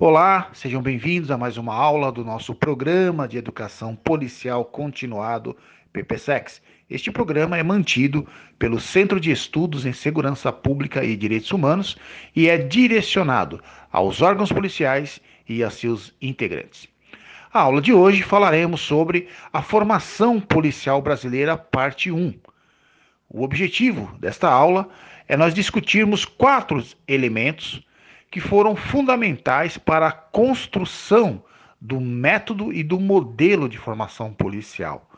Olá, sejam bem-vindos a mais uma aula do nosso programa de educação policial continuado PPSEX. Este programa é mantido pelo Centro de Estudos em Segurança Pública e Direitos Humanos e é direcionado aos órgãos policiais e a seus integrantes. A aula de hoje falaremos sobre a formação policial brasileira, parte 1. O objetivo desta aula é nós discutirmos quatro elementos que foram fundamentais para a construção do método e do modelo de formação policial.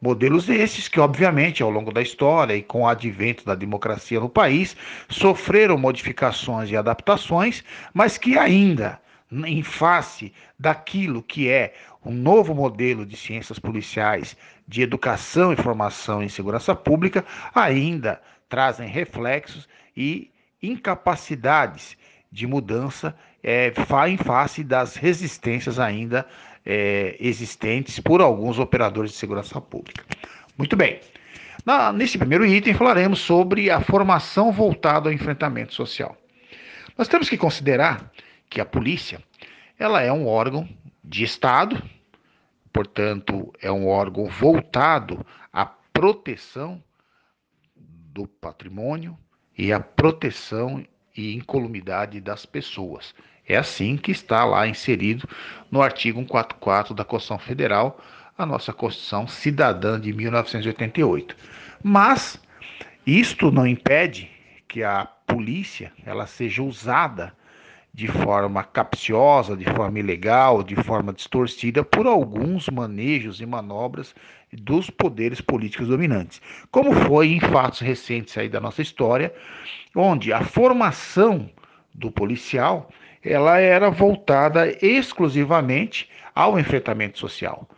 Modelos esses que, obviamente, ao longo da história e com o advento da democracia no país, sofreram modificações e adaptações, mas que ainda, em face daquilo que é um novo modelo de ciências policiais, de educação e formação em segurança pública, ainda trazem reflexos e incapacidades de mudança é, em face das resistências ainda é, existentes por alguns operadores de segurança pública. Muito bem. Na, nesse primeiro item falaremos sobre a formação voltada ao enfrentamento social. Nós temos que considerar que a polícia ela é um órgão de Estado, portanto, é um órgão voltado à proteção do patrimônio e à proteção e incolumidade das pessoas. É assim que está lá inserido no artigo 144 da Constituição Federal, a nossa Constituição Cidadã de 1988. Mas isto não impede que a polícia ela seja usada de forma capciosa, de forma ilegal, de forma distorcida por alguns manejos e manobras dos poderes políticos dominantes, como foi em fatos recentes aí da nossa história, onde a formação do policial ela era voltada exclusivamente ao enfrentamento social.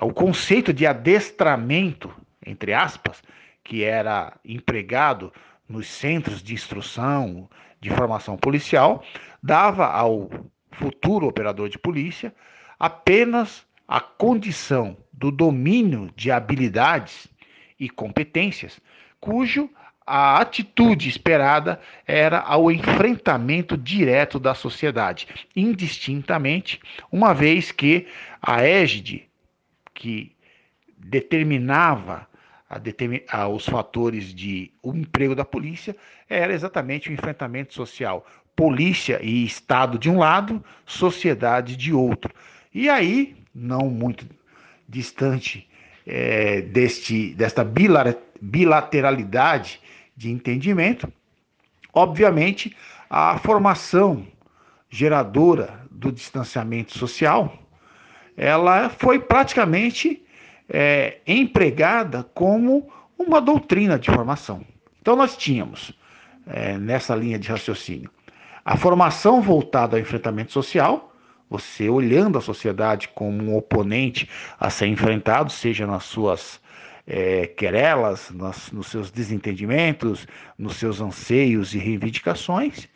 O conceito de adestramento, entre aspas, que era empregado nos centros de instrução, de formação policial, dava ao futuro operador de polícia apenas a condição do domínio de habilidades e competências, cujo a atitude esperada era ao enfrentamento direto da sociedade, indistintamente, uma vez que a égide que determinava a determin... a, os fatores de o emprego da polícia era exatamente o enfrentamento social. Polícia e Estado de um lado, sociedade de outro. E aí, não muito distante é, deste, desta bilateralidade de entendimento, obviamente, a formação geradora do distanciamento social, ela foi praticamente é, empregada como uma doutrina de formação. Então nós tínhamos é, nessa linha de raciocínio a formação voltada ao enfrentamento social, você olhando a sociedade como um oponente a ser enfrentado, seja nas suas é, querelas, nas, nos seus desentendimentos, nos seus anseios e reivindicações,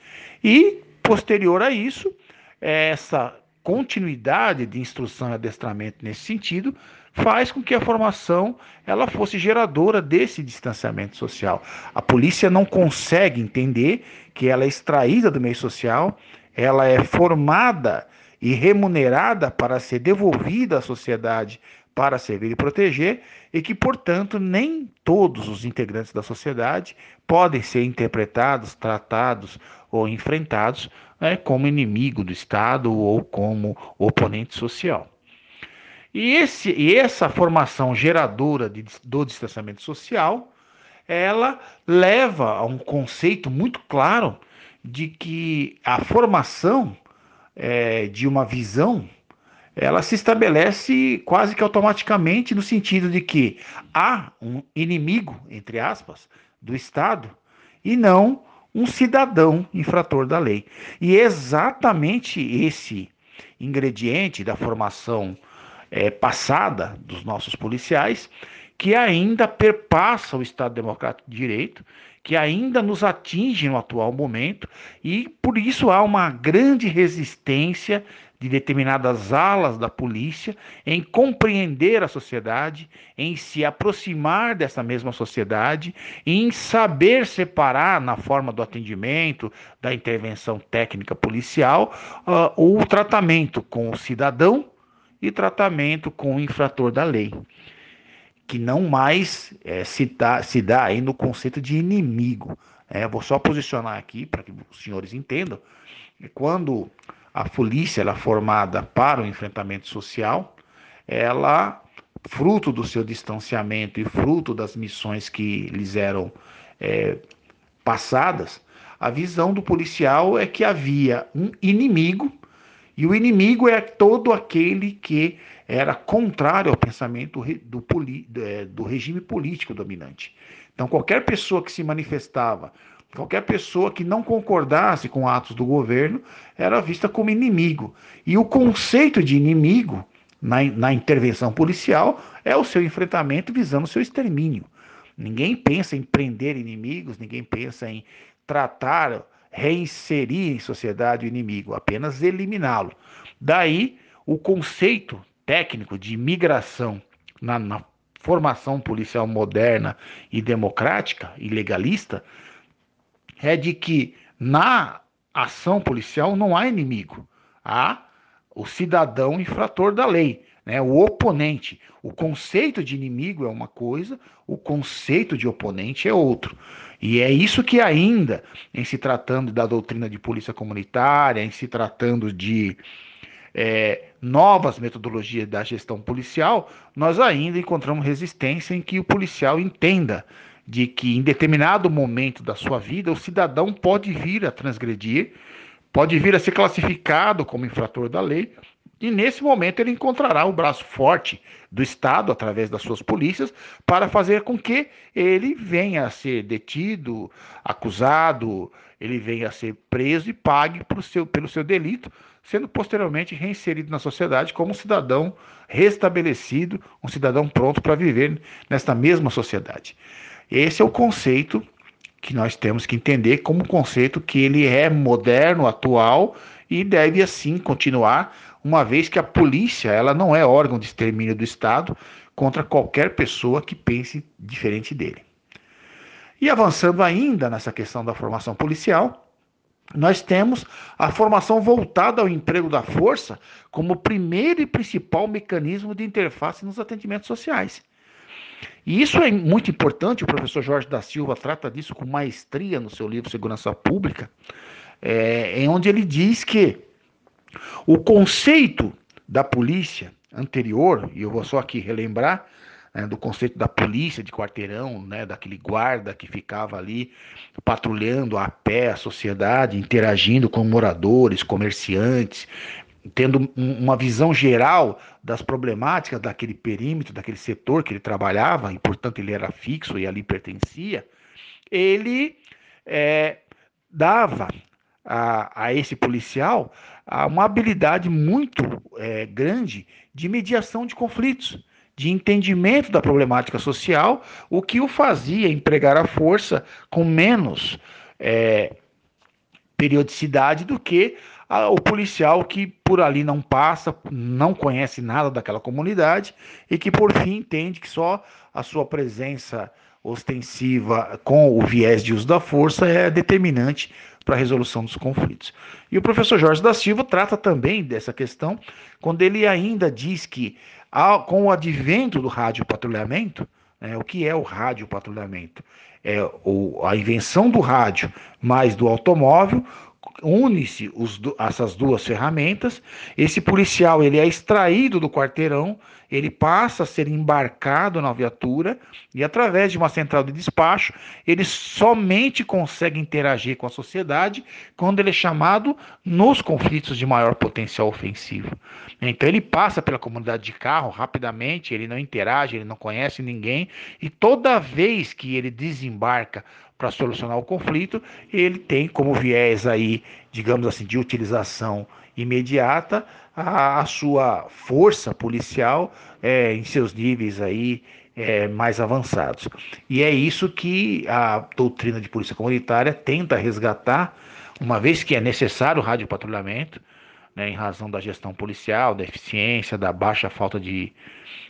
e posterior a isso, essa continuidade de instrução e adestramento nesse sentido faz com que a formação ela fosse geradora desse distanciamento social. A polícia não consegue entender que ela é extraída do meio social, ela é formada e remunerada para ser devolvida à sociedade para servir e proteger, e que, portanto, nem todos os integrantes da sociedade podem ser interpretados, tratados ou enfrentados né, como inimigo do Estado ou como oponente social. E, esse, e essa formação geradora de, do distanciamento social, ela leva a um conceito muito claro de que a formação é, de uma visão ela se estabelece quase que automaticamente no sentido de que há um inimigo, entre aspas, do Estado e não um cidadão infrator da lei. E é exatamente esse ingrediente da formação é, passada dos nossos policiais, que ainda perpassa o Estado Democrático de Direito, que ainda nos atinge no atual momento, e por isso há uma grande resistência de determinadas alas da polícia em compreender a sociedade, em se aproximar dessa mesma sociedade, em saber separar na forma do atendimento, da intervenção técnica policial, uh, o tratamento com o cidadão e tratamento com o infrator da lei que não mais é, se, dá, se dá aí no conceito de inimigo. É, vou só posicionar aqui para que os senhores entendam. Quando a polícia é formada para o enfrentamento social, ela, fruto do seu distanciamento e fruto das missões que lhes eram é, passadas, a visão do policial é que havia um inimigo, e o inimigo é todo aquele que era contrário ao pensamento do, é, do regime político dominante. Então, qualquer pessoa que se manifestava Qualquer pessoa que não concordasse com atos do governo era vista como inimigo. E o conceito de inimigo na, na intervenção policial é o seu enfrentamento visando o seu extermínio. Ninguém pensa em prender inimigos, ninguém pensa em tratar, reinserir em sociedade o inimigo, apenas eliminá-lo. Daí o conceito técnico de migração na, na formação policial moderna e democrática e legalista é de que na ação policial não há inimigo, há o cidadão infrator da lei, né? o oponente. O conceito de inimigo é uma coisa, o conceito de oponente é outro. E é isso que ainda, em se tratando da doutrina de polícia comunitária, em se tratando de é, novas metodologias da gestão policial, nós ainda encontramos resistência em que o policial entenda de que em determinado momento da sua vida o cidadão pode vir a transgredir, pode vir a ser classificado como infrator da lei, e nesse momento ele encontrará o braço forte do Estado, através das suas polícias, para fazer com que ele venha a ser detido, acusado, ele venha a ser preso e pague seu, pelo seu delito, sendo posteriormente reinserido na sociedade como um cidadão restabelecido, um cidadão pronto para viver nesta mesma sociedade. Esse é o conceito que nós temos que entender como conceito que ele é moderno, atual e deve assim continuar, uma vez que a polícia ela não é órgão de extermínio do Estado contra qualquer pessoa que pense diferente dele. E avançando ainda nessa questão da formação policial, nós temos a formação voltada ao emprego da força como primeiro e principal mecanismo de interface nos atendimentos sociais. E isso é muito importante, o professor Jorge da Silva trata disso com maestria no seu livro Segurança Pública, é, em onde ele diz que o conceito da polícia anterior, e eu vou só aqui relembrar, né, do conceito da polícia de quarteirão, né, daquele guarda que ficava ali patrulhando a pé a sociedade, interagindo com moradores, comerciantes, tendo uma visão geral das problemáticas daquele perímetro, daquele setor que ele trabalhava, e portanto ele era fixo e ali pertencia, ele é, dava a, a, esse policial uma habilidade muito é, grande de mediação de conflitos, de entendimento da problemática social, o que o fazia empregar a força com menos é, periodicidade do que o policial que por ali não passa, não conhece nada daquela comunidade e que por fim entende que só a sua presença ostensiva com o viés de uso da força é determinante para a resolução dos conflitos. E o professor Jorge da Silva trata também dessa questão quando ele ainda diz que com o advento do rádio patrulhamento, né, o que é o rádio patrulhamento? É o, a invenção do rádio mais do automóvel une-se essas duas ferramentas. Esse policial ele é extraído do quarteirão, ele passa a ser embarcado na viatura e através de uma central de despacho ele somente consegue interagir com a sociedade quando ele é chamado nos conflitos de maior potencial ofensivo. Então ele passa pela comunidade de carro rapidamente, ele não interage, ele não conhece ninguém e toda vez que ele desembarca para solucionar o conflito, ele tem como viés aí, digamos assim, de utilização imediata a, a sua força policial é, em seus níveis aí é, mais avançados. E é isso que a doutrina de polícia comunitária tenta resgatar, uma vez que é necessário o radiopatrulhamento, né, em razão da gestão policial, da eficiência, da baixa falta de,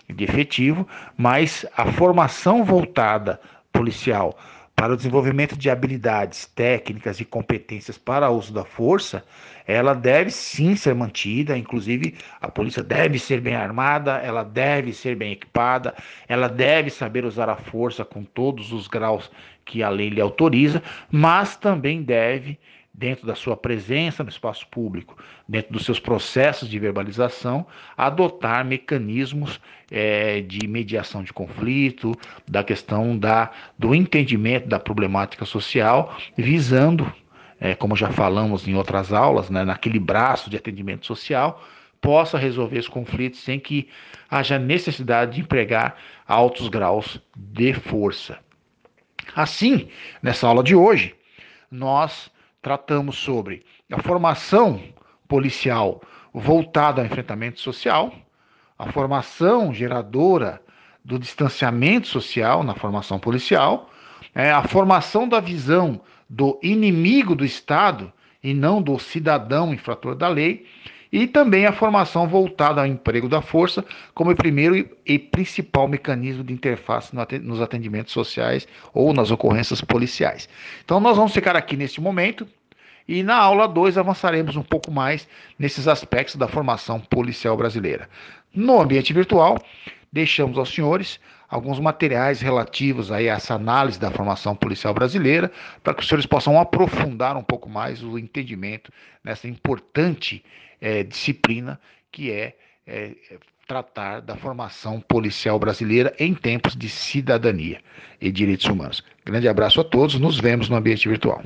de efetivo, mas a formação voltada policial para o desenvolvimento de habilidades técnicas e competências para o uso da força, ela deve sim ser mantida, inclusive a polícia deve ser bem armada, ela deve ser bem equipada, ela deve saber usar a força com todos os graus que a lei lhe autoriza, mas também deve dentro da sua presença no espaço público, dentro dos seus processos de verbalização, adotar mecanismos é, de mediação de conflito, da questão da, do entendimento da problemática social, visando, é, como já falamos em outras aulas, né, naquele braço de atendimento social, possa resolver os conflitos sem que haja necessidade de empregar altos graus de força. Assim, nessa aula de hoje, nós tratamos sobre a formação policial voltada ao enfrentamento social, a formação geradora do distanciamento social na formação policial, é, a formação da visão do inimigo do Estado e não do cidadão infrator da lei, e também a formação voltada ao emprego da força como primeiro e principal mecanismo de interface nos atendimentos sociais ou nas ocorrências policiais. Então nós vamos ficar aqui neste momento e na aula 2 avançaremos um pouco mais nesses aspectos da formação policial brasileira. No ambiente virtual, deixamos aos senhores alguns materiais relativos a essa análise da formação policial brasileira, para que os senhores possam aprofundar um pouco mais o entendimento nessa importante é, disciplina que é, é tratar da formação policial brasileira em tempos de cidadania e direitos humanos. Grande abraço a todos, nos vemos no ambiente virtual.